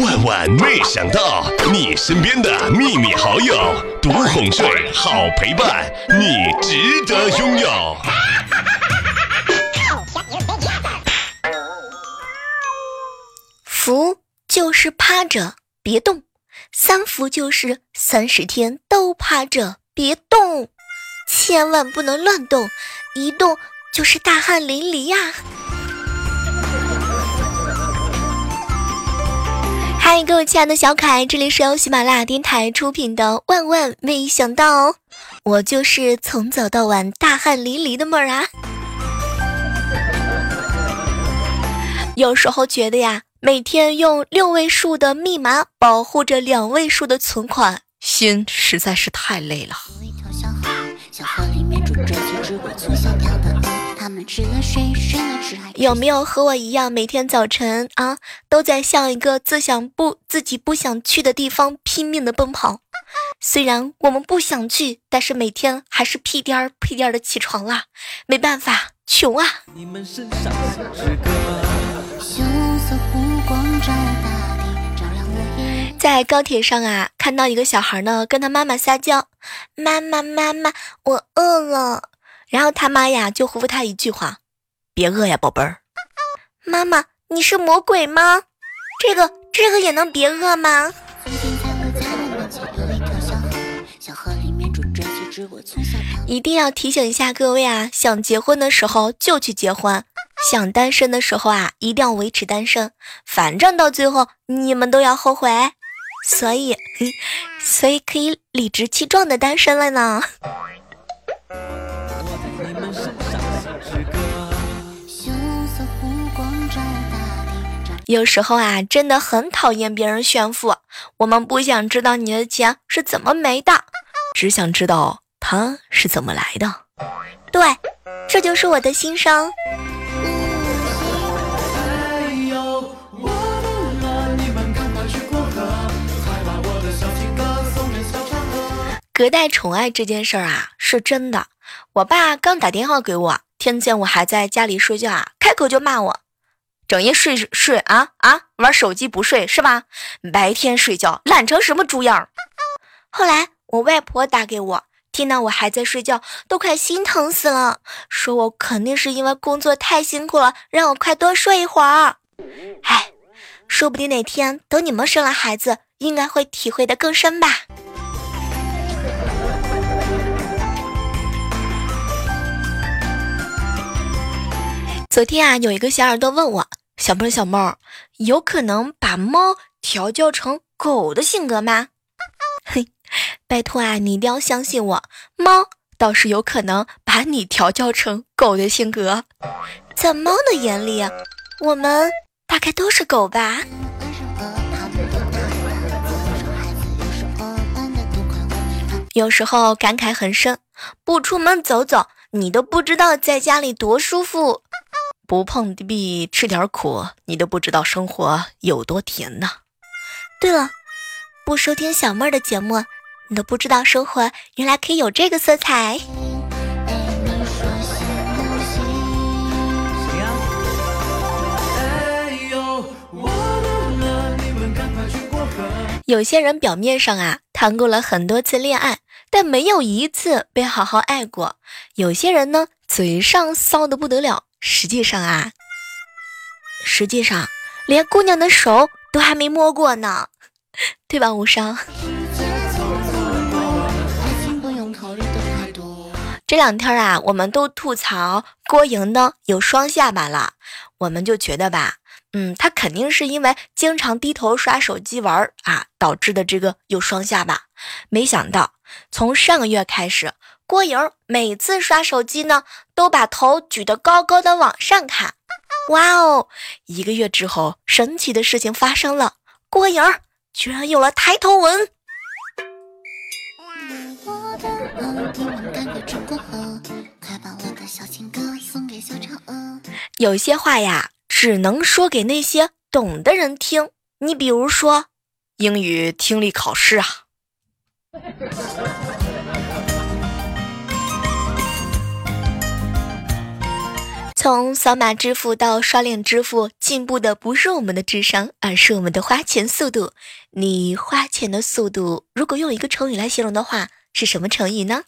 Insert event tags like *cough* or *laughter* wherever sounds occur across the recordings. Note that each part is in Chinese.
万万没想到，你身边的秘密好友，独哄睡，好陪伴，你值得拥有。福就是趴着别动，三福就是三十天都趴着别动，千万不能乱动，一动就是大汗淋漓呀。嗨，各位亲爱的小可爱，这里是由喜马拉雅电台出品的《万万没想到》，我就是从早到晚大汗淋漓的妹儿啊。有时候觉得呀，每天用六位数的密码保护着两位数的存款，心实在是太累了。有没有和我一样，每天早晨啊，都在向一个自想不自己不想去的地方拼命的奔跑？虽然我们不想去，但是每天还是屁颠儿屁颠儿的起床啦。没办法，穷啊！在高铁上啊，看到一个小孩呢，跟他妈妈撒娇：“妈妈妈妈，我饿了。”然后他妈呀就回复他一句话：“别饿呀，宝贝儿。”妈妈，你是魔鬼吗？这个这个也能别饿吗？一定要提醒一下各位啊，想结婚的时候就去结婚，想单身的时候啊一定要维持单身，反正到最后你们都要后悔，所以所以可以理直气壮的单身了呢。有时候啊，真的很讨厌别人炫富。我们不想知道你的钱是怎么没的，只想知道它是怎么来的。对，这就是我的心声。隔代宠爱这件事儿啊，是真的。我爸刚打电话给我，听见我还在家里睡觉啊，开口就骂我。整夜睡睡啊啊，玩手机不睡是吧？白天睡觉懒成什么猪样？后来我外婆打给我，听到我还在睡觉，都快心疼死了，说我肯定是因为工作太辛苦了，让我快多睡一会儿。哎，说不定哪天等你们生了孩子，应该会体会的更深吧。昨天啊，有一个小耳朵问我。小妹，小妹儿，有可能把猫调教成狗的性格吗？*laughs* 嘿，拜托啊，你一定要相信我，猫倒是有可能把你调教成狗的性格。在猫的眼里，我们大概都是狗吧。有时候感慨很深，不出门走走，你都不知道在家里多舒服。不碰壁吃点苦，你都不知道生活有多甜呢。对了，不收听小妹儿的节目，你都不知道生活原来可以有这个色彩。有些人表面上啊谈过了很多次恋爱，但没有一次被好好爱过。有些人呢嘴上骚的不得了。实际上啊，实际上连姑娘的手都还没摸过呢，*laughs* 对吧？无伤。这两天啊，我们都吐槽郭莹呢有双下巴了，我们就觉得吧，嗯，她肯定是因为经常低头刷手机玩啊导致的这个有双下巴。没想到从上个月开始。郭莹每次刷手机呢，都把头举得高高的往上看。哇哦！一个月之后，神奇的事情发生了，郭莹居然有了抬头纹。有些话呀，只能说给那些懂的人听。你比如说，英语听力考试啊。从扫码支付到刷脸支付，进步的不是我们的智商，而是我们的花钱速度。你花钱的速度，如果用一个成语来形容的话，是什么成语呢？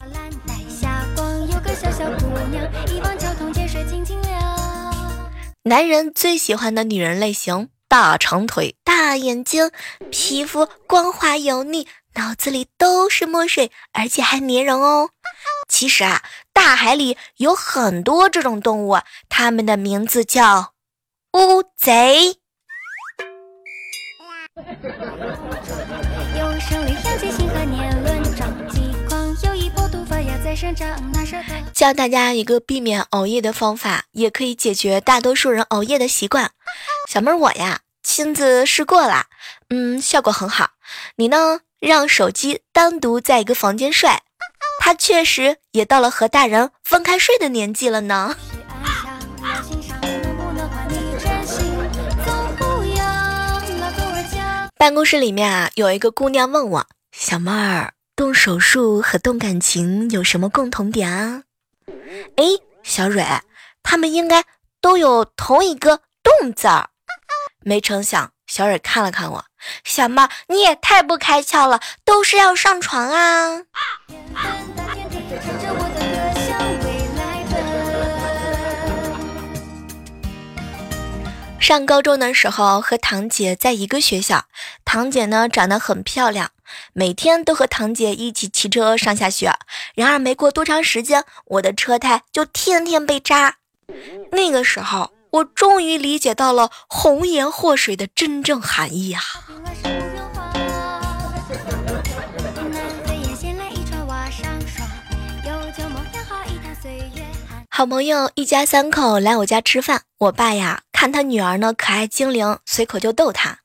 男人最喜欢的女人类型：大长腿、大眼睛、皮肤光滑油腻。脑子里都是墨水，而且还粘人哦。其实啊，大海里有很多这种动物，它们的名字叫乌贼。教大家一个避免熬夜的方法，也可以解决大多数人熬夜的习惯。小妹儿我呀，亲自试过了，嗯，效果很好。你呢？让手机单独在一个房间睡，他确实也到了和大人分开睡的年纪了呢。*laughs* 办公室里面啊，有一个姑娘问我：“小妹儿，动手术和动感情有什么共同点啊？”哎，小蕊，他们应该都有同一个“动”字儿。没成想，小蕊看了看我。小猫，你也太不开窍了，都是要上床啊！*laughs* 上高中的时候和堂姐在一个学校，堂姐呢长得很漂亮，每天都和堂姐一起骑车上下学。然而没过多长时间，我的车胎就天天被扎。那个时候。我终于理解到了“红颜祸水”的真正含义啊！好朋友一家三口来我家吃饭，我爸呀看他女儿呢可爱精灵，随口就逗他：“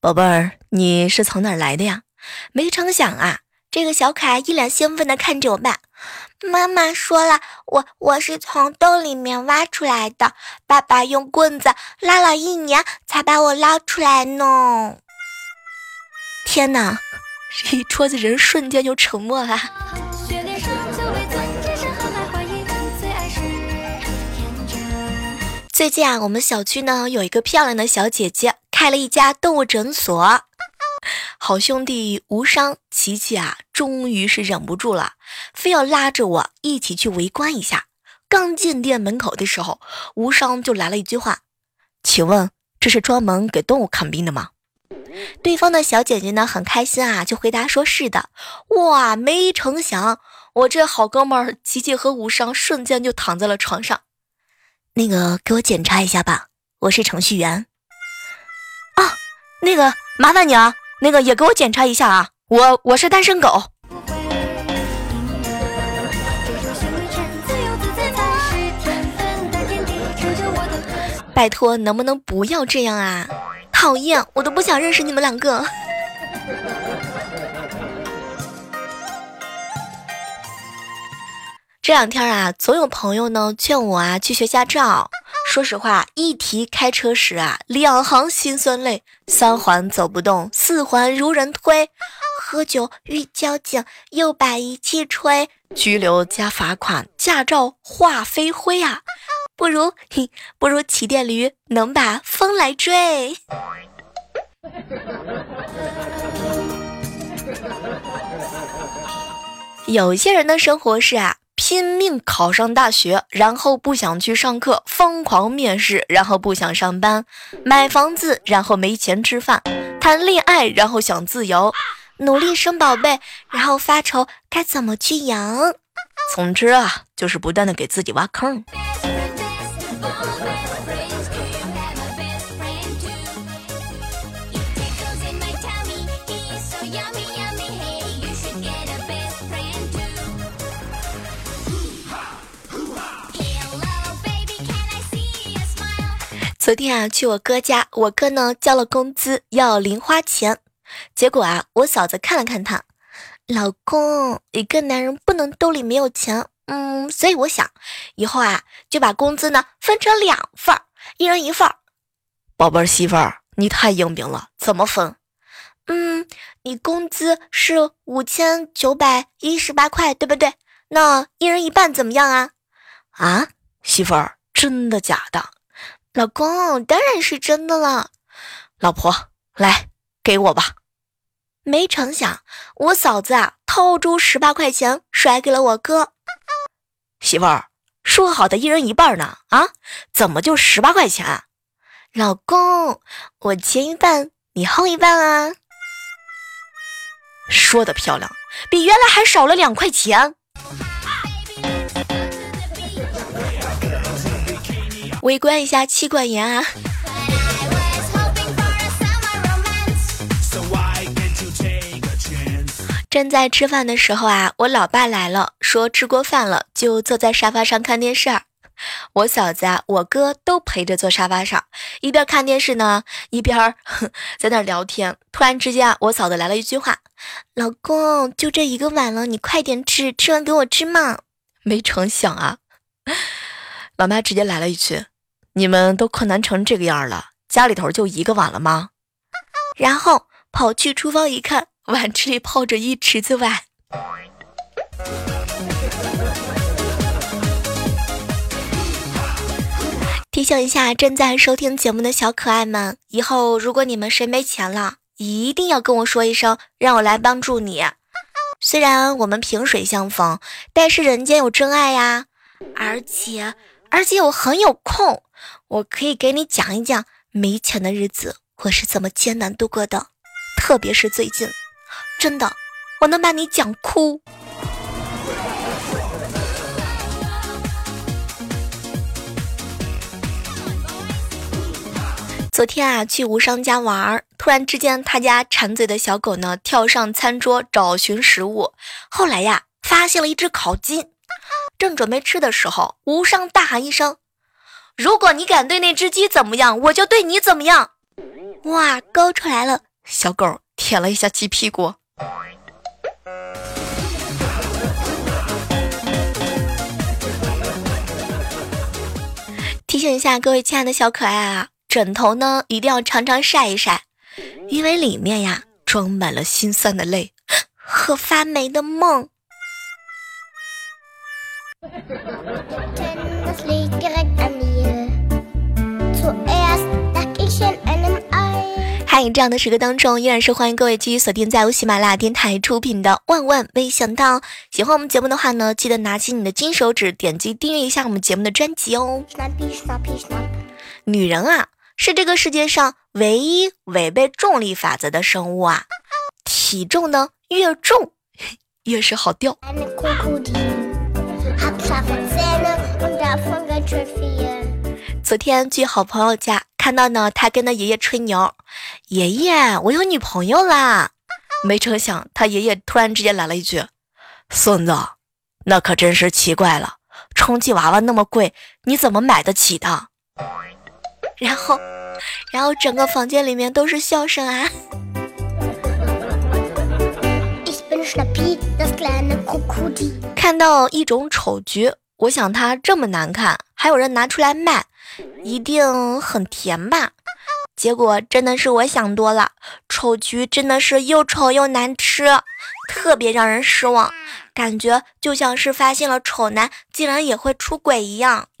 宝贝儿，你是从哪儿来的呀？”没成想啊，这个小可爱一脸兴奋地看着我爸。妈妈说了，我我是从洞里面挖出来的，爸爸用棍子拉了一年才把我捞出来呢。天哪，一桌子人瞬间就沉默了。最近啊，我们小区呢有一个漂亮的小姐姐开了一家动物诊所。*laughs* 好兄弟无伤，琪琪啊，终于是忍不住了，非要拉着我一起去围观一下。刚进店门口的时候，无伤就来了一句话：“请问这是专门给动物看病的吗？”对方的小姐姐呢，很开心啊，就回答说是的。哇，没成想，我这好哥们儿琪琪和无伤瞬间就躺在了床上。那个，给我检查一下吧，我是程序员。啊，那个，麻烦你啊。那个也给我检查一下啊！我我是单身狗。拜托，能不能不要这样啊？讨厌，我都不想认识你们两个。*laughs* 这两天啊，总有朋友呢劝我啊去学驾照。说实话，一提开车时啊，两行心酸泪，三环走不动，四环如人推，喝酒遇交警又把仪器吹，拘留加罚款，驾照化飞灰啊！不如，不如骑电驴，能把风来追。有些人的生活是啊。拼命考上大学，然后不想去上课，疯狂面试，然后不想上班，买房子，然后没钱吃饭，谈恋爱，然后想自由，努力生宝贝，然后发愁该怎么去养。总之啊，就是不断的给自己挖坑。昨天啊，去我哥家，我哥呢交了工资要零花钱，结果啊，我嫂子看了看他，老公，一个男人不能兜里没有钱，嗯，所以我想以后啊，就把工资呢分成两份儿，一人一份儿。宝贝儿媳妇儿，你太英明了，怎么分？嗯，你工资是五千九百一十八块，对不对？那一人一半怎么样啊？啊，媳妇儿。真的假的？老公，当然是真的了。老婆，来给我吧。没成想，我嫂子啊，掏出十八块钱甩给了我哥。媳妇儿，说好的一人一半呢？啊，怎么就十八块钱？老公，我前一半，你后一半啊。说的漂亮，比原来还少了两块钱。围观一下妻管严啊！正在吃饭的时候啊，我老爸来了，说吃过饭了，就坐在沙发上看电视。我嫂子啊，我哥都陪着坐沙发上，一边看电视呢，一边在那聊天。突然之间啊，我嫂子来了一句话：“老公，就这一个碗了，你快点吃，吃完给我吃嘛。”没成想啊，*laughs* 老妈直接来了一句。你们都困难成这个样了，家里头就一个碗了吗？*laughs* 然后跑去厨房一看，碗池里泡着一池子碗。提醒一下正在收听节目的小可爱们，以后如果你们谁没钱了，一定要跟我说一声，让我来帮助你。虽然我们萍水相逢，但是人间有真爱呀，而且。而且我很有空，我可以给你讲一讲没钱的日子我是怎么艰难度过的，特别是最近，真的，我能把你讲哭。昨天啊，去无伤家玩儿，突然之间，他家馋嘴的小狗呢，跳上餐桌找寻食物，后来呀，发现了一只烤鸡。正准备吃的时候，无伤大喊一声：“如果你敢对那只鸡怎么样，我就对你怎么样！”哇，勾出来了！小狗舔了一下鸡屁股。提醒一下各位亲爱的小可爱啊，枕头呢一定要常常晒一晒，因为里面呀装满了心酸的泪和发霉的梦。嗨，这样的时刻当中，依然是欢迎各位继续锁定在由喜马拉雅电台出品的《万万没想到》。喜欢我们节目的话呢，记得拿起你的金手指，点击订阅一下我们节目的专辑哦。女人啊，是这个世界上唯一违背重力法则的生物啊，体重呢越重 *laughs* 越是好钓。昨天去好朋友家，看到呢，他跟他爷爷吹牛：“爷爷，我有女朋友啦！”没成想，他爷爷突然之间来了一句：“孙子，那可真是奇怪了，充气娃娃那么贵，你怎么买得起的？”然后，然后整个房间里面都是笑声啊！看到一种丑橘，我想它这么难看，还有人拿出来卖，一定很甜吧？结果真的是我想多了，丑橘真的是又丑又难吃，特别让人失望，感觉就像是发现了丑男竟然也会出轨一样。*laughs*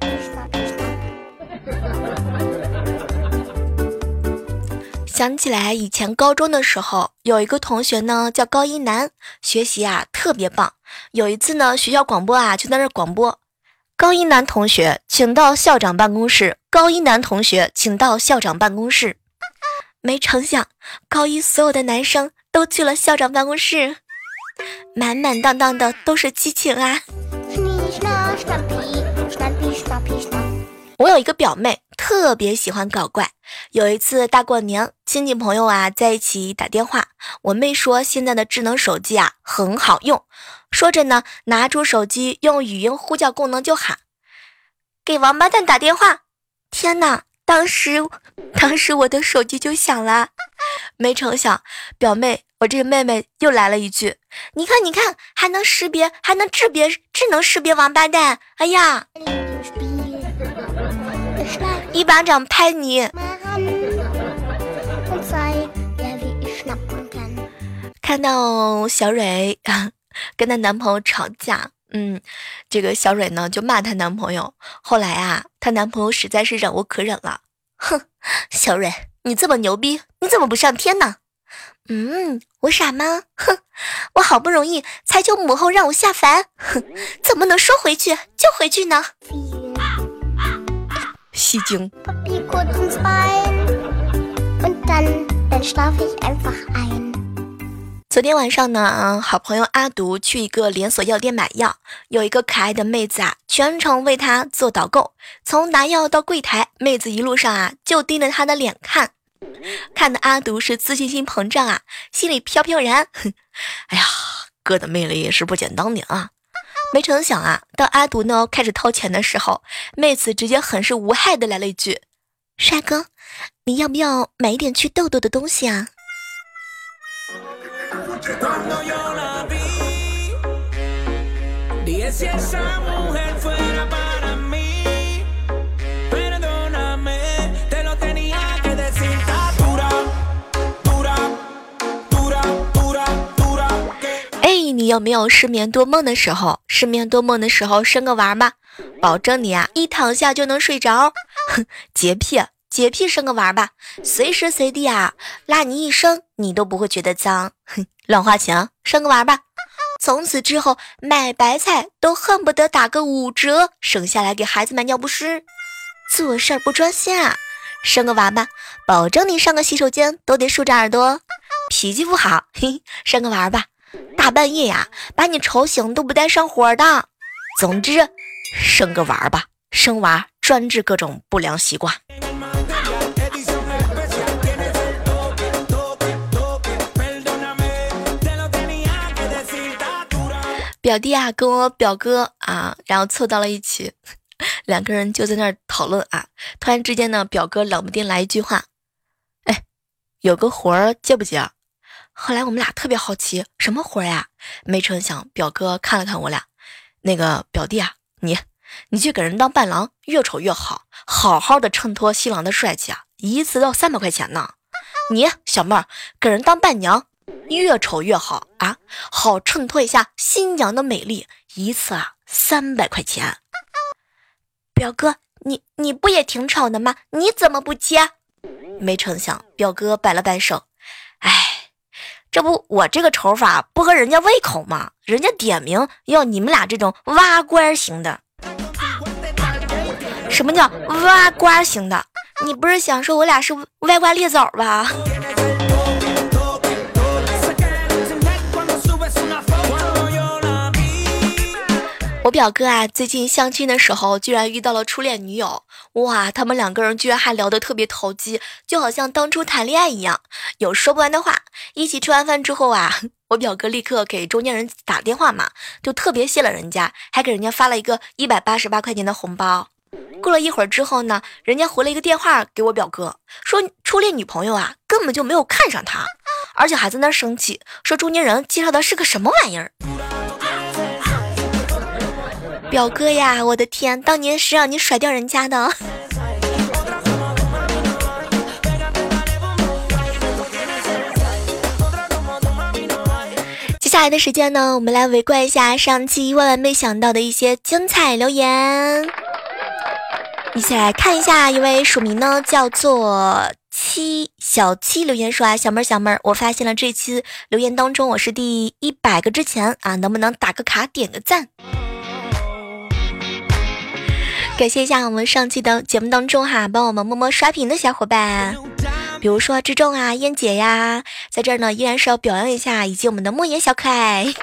想起来以前高中的时候，有一个同学呢叫高一男，学习啊特别棒。有一次呢，学校广播啊就在那广播：“高一男同学，请到校长办公室。”高一男同学，请到校长办公室。没成想，高一所有的男生都去了校长办公室，满满当当的都是激情啊！我有一个表妹，特别喜欢搞怪。有一次大过年，亲戚朋友啊在一起打电话，我妹说现在的智能手机啊很好用，说着呢，拿出手机用语音呼叫功能就喊：“给王八蛋打电话！”天哪，当时，当时我的手机就响了，没成想，表妹，我这个妹妹又来了一句：“你看，你看，还能识别，还能识别，智能识别王八蛋！”哎呀！一巴掌拍你！看到小蕊 *laughs* 跟她男朋友吵架，嗯，这个小蕊呢就骂她男朋友。后来啊，她男朋友实在是忍无可忍了，哼，小蕊，你这么牛逼，你怎么不上天呢？嗯，我傻吗？哼，我好不容易才求母后让我下凡，哼，怎么能说回去就回去呢？戏精。昨天晚上呢，好朋友阿独去一个连锁药店买药，有一个可爱的妹子啊，全程为他做导购，从拿药到柜台，妹子一路上啊就盯着他的脸看，看的阿独是自信心膨胀啊，心里飘飘然。哎呀，哥的魅力也是不减当年啊！没成想啊，当阿独呢开始掏钱的时候，妹子直接很是无害的来了一句：“帅哥，你要不要买一点去痘痘的东西啊？”有没有失眠多梦的时候？失眠多梦的时候，生个娃吧，保证你啊一躺下就能睡着。哼，*laughs* 洁癖。洁癖生个娃吧，随时随地啊拉你一生，你都不会觉得脏。*laughs* 哼，乱花钱生个娃吧，从此之后买白菜都恨不得打个五折，省下来给孩子买尿不湿。做事儿不专心啊，生个娃吧，保证你上个洗手间都得竖着耳朵。脾气不好，嘿，生个娃吧，大半夜呀把你吵醒都不带上火的。总之，生个娃吧，生娃专治各种不良习惯。表弟啊，跟我表哥啊，然后凑到了一起，*laughs* 两个人就在那儿讨论啊。突然之间呢，表哥冷不丁来一句话：“哎，有个活儿接不接？”啊后来我们俩特别好奇，什么活呀？没成想，表哥看了看我俩，那个表弟啊，你你去给人当伴郎，越丑越好，好好的衬托新郎的帅气啊，一次要三百块钱呢。你小妹儿给人当伴娘。越丑越好啊，好衬托一下新娘的美丽。一次啊，三百块钱。表哥，你你不也挺丑的吗？你怎么不接？没成想，表哥摆了摆手，哎，这不我这个丑法不合人家胃口吗？人家点名要你们俩这种挖官型的。什么叫挖官型的？你不是想说我俩是歪瓜裂枣吧？我表哥啊，最近相亲的时候居然遇到了初恋女友，哇，他们两个人居然还聊得特别投机，就好像当初谈恋爱一样，有说不完的话。一起吃完饭之后啊，*laughs* 我表哥立刻给中间人打电话嘛，就特别谢了人家，还给人家发了一个一百八十八块钱的红包。过了一会儿之后呢，人家回了一个电话给我表哥，说初恋女朋友啊根本就没有看上他，而且还在那生气，说中间人介绍的是个什么玩意儿。表哥呀，我的天，当年是让你甩掉人家的。接下来的时间呢，我们来围观一下上期万万没想到的一些精彩留言。一起来看一下，一位署名呢叫做七小七留言说啊，小妹儿小妹儿，我发现了这期留言当中我是第一百个之前啊，能不能打个卡点个赞？感谢一下我们上期的节目当中哈，帮我们默默刷屏的小伙伴，比如说志重啊、燕姐呀，在这儿呢依然是要表扬一下，以及我们的莫言小可爱。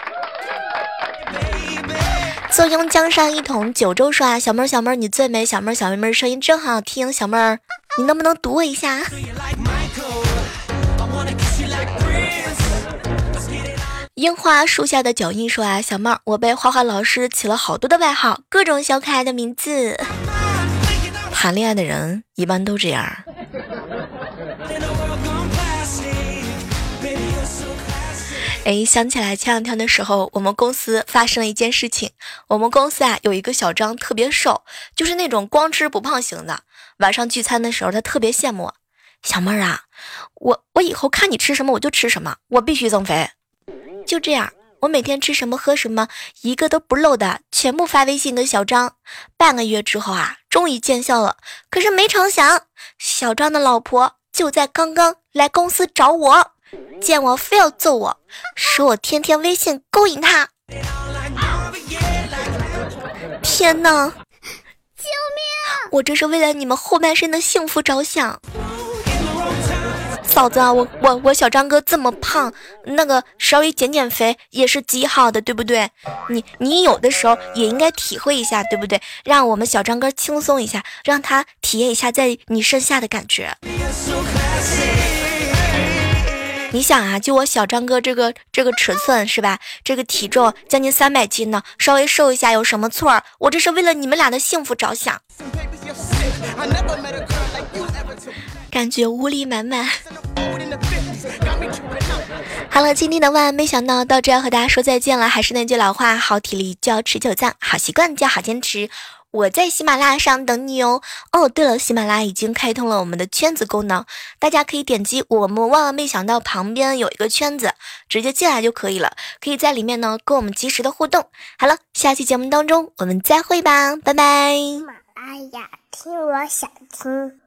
坐拥江山一统九州刷，小妹儿小妹儿你最美，小妹儿小妹妹声音真好听，小妹儿你能不能读我一下？樱花树下的脚印说啊，小妹儿，我被画画老师起了好多的外号，各种小可爱的名字。谈恋爱的人一般都这样。哎，想起来前两天的时候，我们公司发生了一件事情。我们公司啊有一个小张特别瘦，就是那种光吃不胖型的。晚上聚餐的时候，他特别羡慕小妹儿啊，我我以后看你吃什么我就吃什么，我必须增肥。就这样，我每天吃什么喝什么，一个都不漏的，全部发微信给小张。半个月之后啊，终于见效了。可是没成想，小张的老婆就在刚刚来公司找我，见我非要揍我，说我天天微信勾引他。天哪！救命！我这是为了你们后半生的幸福着想。嫂子啊，我我我小张哥这么胖，那个稍微减减肥也是极好的，对不对？你你有的时候也应该体会一下，对不对？让我们小张哥轻松一下，让他体验一下在你身下的感觉。你想啊，就我小张哥这个这个尺寸是吧？这个体重将近三百斤呢，稍微瘦一下有什么错？我这是为了你们俩的幸福着想。感觉无力满满。*laughs* 好了，今天的万万没想到到这要和大家说再见了。还是那句老话，好体力就要持久战，好习惯就要好坚持。我在喜马拉雅上等你哦。哦，对了，喜马拉雅已经开通了我们的圈子功能，大家可以点击我们万万没想到旁边有一个圈子，直接进来就可以了。可以在里面呢跟我们及时的互动。好了，下期节目当中我们再会吧，拜拜。喜马拉雅听，我想听。